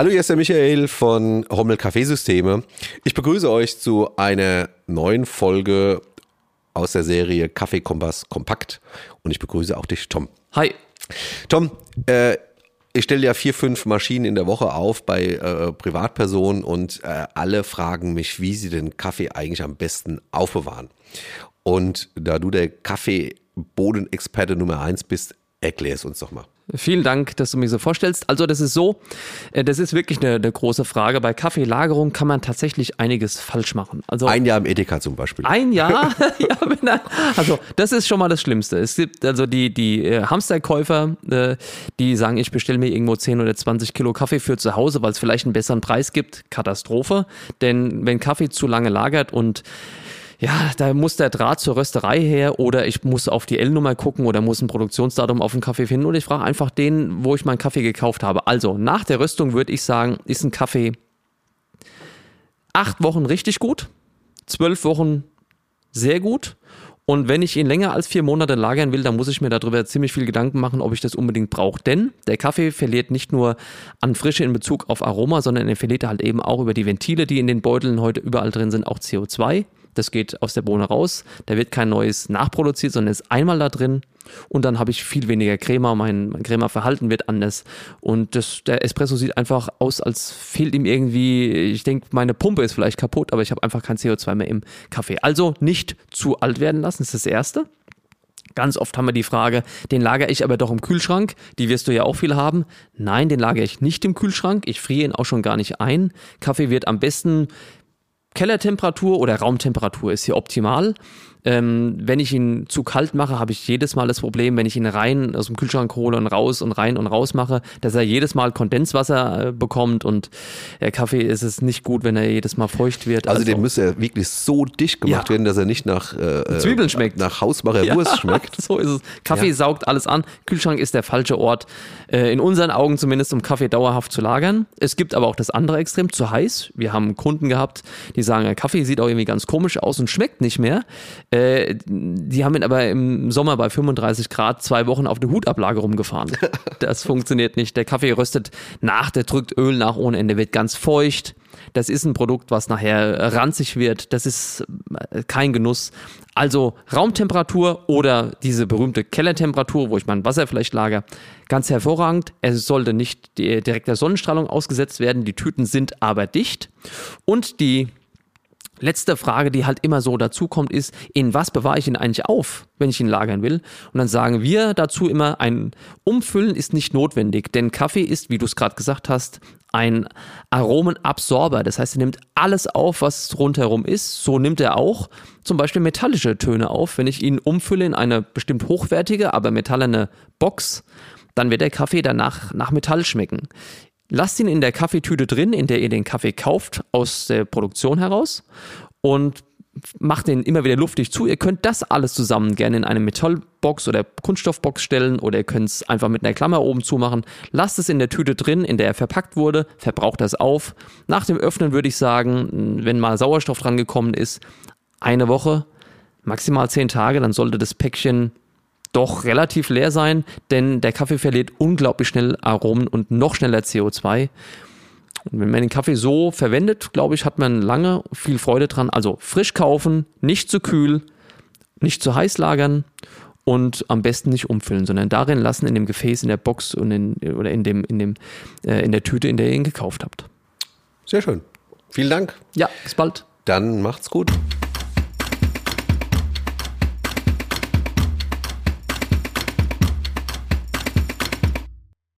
Hallo, hier ist der Michael von Hommel Kaffeesysteme. Ich begrüße euch zu einer neuen Folge aus der Serie Kaffeekompass Kompakt und ich begrüße auch dich, Tom. Hi. Tom, äh, ich stelle ja vier, fünf Maschinen in der Woche auf bei äh, Privatpersonen und äh, alle fragen mich, wie sie den Kaffee eigentlich am besten aufbewahren. Und da du der Kaffeebodenexperte Nummer eins bist, erklär es uns doch mal. Vielen Dank, dass du mir so vorstellst. Also das ist so, äh, das ist wirklich eine, eine, große Frage. Bei Kaffeelagerung kann man tatsächlich einiges falsch machen. Also ein Jahr im Edeka zum Beispiel. Ein Jahr? ja, also das ist schon mal das Schlimmste. Es gibt also die, die äh, Hamsterkäufer, äh, die sagen, ich bestelle mir irgendwo 10 oder 20 Kilo Kaffee für zu Hause, weil es vielleicht einen besseren Preis gibt. Katastrophe. Denn wenn Kaffee zu lange lagert und ja, da muss der Draht zur Rösterei her oder ich muss auf die L-Nummer gucken oder muss ein Produktionsdatum auf dem Kaffee finden oder ich frage einfach den, wo ich meinen Kaffee gekauft habe. Also nach der Röstung würde ich sagen, ist ein Kaffee acht Wochen richtig gut, zwölf Wochen sehr gut und wenn ich ihn länger als vier Monate lagern will, dann muss ich mir darüber ziemlich viel Gedanken machen, ob ich das unbedingt brauche. Denn der Kaffee verliert nicht nur an Frische in Bezug auf Aroma, sondern er verliert halt eben auch über die Ventile, die in den Beuteln heute überall drin sind, auch CO2. Das geht aus der Bohne raus. Da wird kein neues nachproduziert, sondern ist einmal da drin. Und dann habe ich viel weniger Crema. Mein, mein Crema-Verhalten wird anders. Und das, der Espresso sieht einfach aus, als fehlt ihm irgendwie. Ich denke, meine Pumpe ist vielleicht kaputt, aber ich habe einfach kein CO2 mehr im Kaffee. Also nicht zu alt werden lassen, ist das Erste. Ganz oft haben wir die Frage, den lagere ich aber doch im Kühlschrank. Die wirst du ja auch viel haben. Nein, den lagere ich nicht im Kühlschrank. Ich friere ihn auch schon gar nicht ein. Kaffee wird am besten Kellertemperatur oder Raumtemperatur ist hier optimal. Ähm, wenn ich ihn zu kalt mache, habe ich jedes Mal das Problem, wenn ich ihn rein aus dem Kühlschrank hole und raus und rein und raus mache, dass er jedes Mal Kondenswasser äh, bekommt und der Kaffee ist es nicht gut, wenn er jedes Mal feucht wird. Also, also den müsste er wirklich so dicht gemacht ja. werden, dass er nicht nach äh, äh Zwiebeln schmeckt, nach Hausmacher ja, Wurst schmeckt. so ist es. Kaffee ja. saugt alles an. Kühlschrank ist der falsche Ort, äh, in unseren Augen zumindest, um Kaffee dauerhaft zu lagern. Es gibt aber auch das andere Extrem, zu heiß. Wir haben Kunden gehabt, die sagen, Kaffee sieht auch irgendwie ganz komisch aus und schmeckt nicht mehr. Äh, die haben ihn aber im Sommer bei 35 Grad zwei Wochen auf der Hutablage rumgefahren. Das funktioniert nicht. Der Kaffee röstet nach, der drückt Öl nach ohne Ende, wird ganz feucht. Das ist ein Produkt, was nachher ranzig wird. Das ist äh, kein Genuss. Also Raumtemperatur oder diese berühmte Kellertemperatur, wo ich mein Wasser vielleicht lager, ganz hervorragend. Es sollte nicht direkt der Sonnenstrahlung ausgesetzt werden. Die Tüten sind aber dicht. Und die letzte Frage, die halt immer so dazukommt, ist, in was bewahre ich ihn eigentlich auf, wenn ich ihn lagern will? Und dann sagen wir dazu immer, ein Umfüllen ist nicht notwendig, denn Kaffee ist, wie du es gerade gesagt hast, ein Aromenabsorber. Das heißt, er nimmt alles auf, was rundherum ist. So nimmt er auch zum Beispiel metallische Töne auf. Wenn ich ihn umfülle in eine bestimmt hochwertige, aber metallene Box, dann wird der Kaffee danach nach Metall schmecken. Lasst ihn in der Kaffeetüte drin, in der ihr den Kaffee kauft, aus der Produktion heraus und macht den immer wieder luftig zu. Ihr könnt das alles zusammen gerne in eine Metallbox oder Kunststoffbox stellen oder ihr könnt es einfach mit einer Klammer oben zumachen. Lasst es in der Tüte drin, in der er verpackt wurde, verbraucht das auf. Nach dem Öffnen würde ich sagen, wenn mal Sauerstoff dran gekommen ist, eine Woche, maximal zehn Tage, dann sollte das Päckchen doch relativ leer sein, denn der Kaffee verliert unglaublich schnell Aromen und noch schneller CO2. Und wenn man den Kaffee so verwendet, glaube ich, hat man lange viel Freude dran. Also frisch kaufen, nicht zu kühl, nicht zu heiß lagern und am besten nicht umfüllen, sondern darin lassen in dem Gefäß, in der Box und in, oder in dem, in dem, äh, in der Tüte, in der ihr ihn gekauft habt. Sehr schön. Vielen Dank. Ja, bis bald. Dann macht's gut.